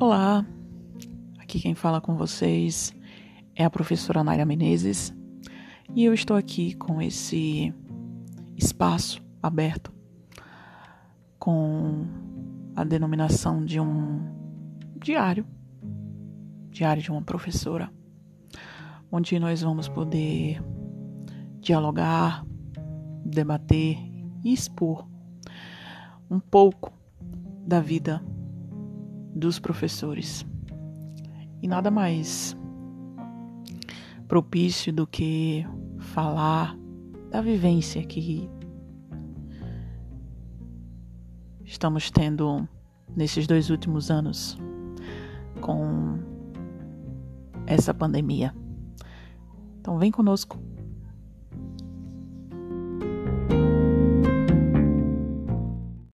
Olá, aqui quem fala com vocês é a professora Naira Menezes e eu estou aqui com esse espaço aberto com a denominação de um diário, diário de uma professora, onde nós vamos poder dialogar, debater e expor um pouco da vida dos professores. E nada mais propício do que falar da vivência que estamos tendo nesses dois últimos anos com essa pandemia. Então vem conosco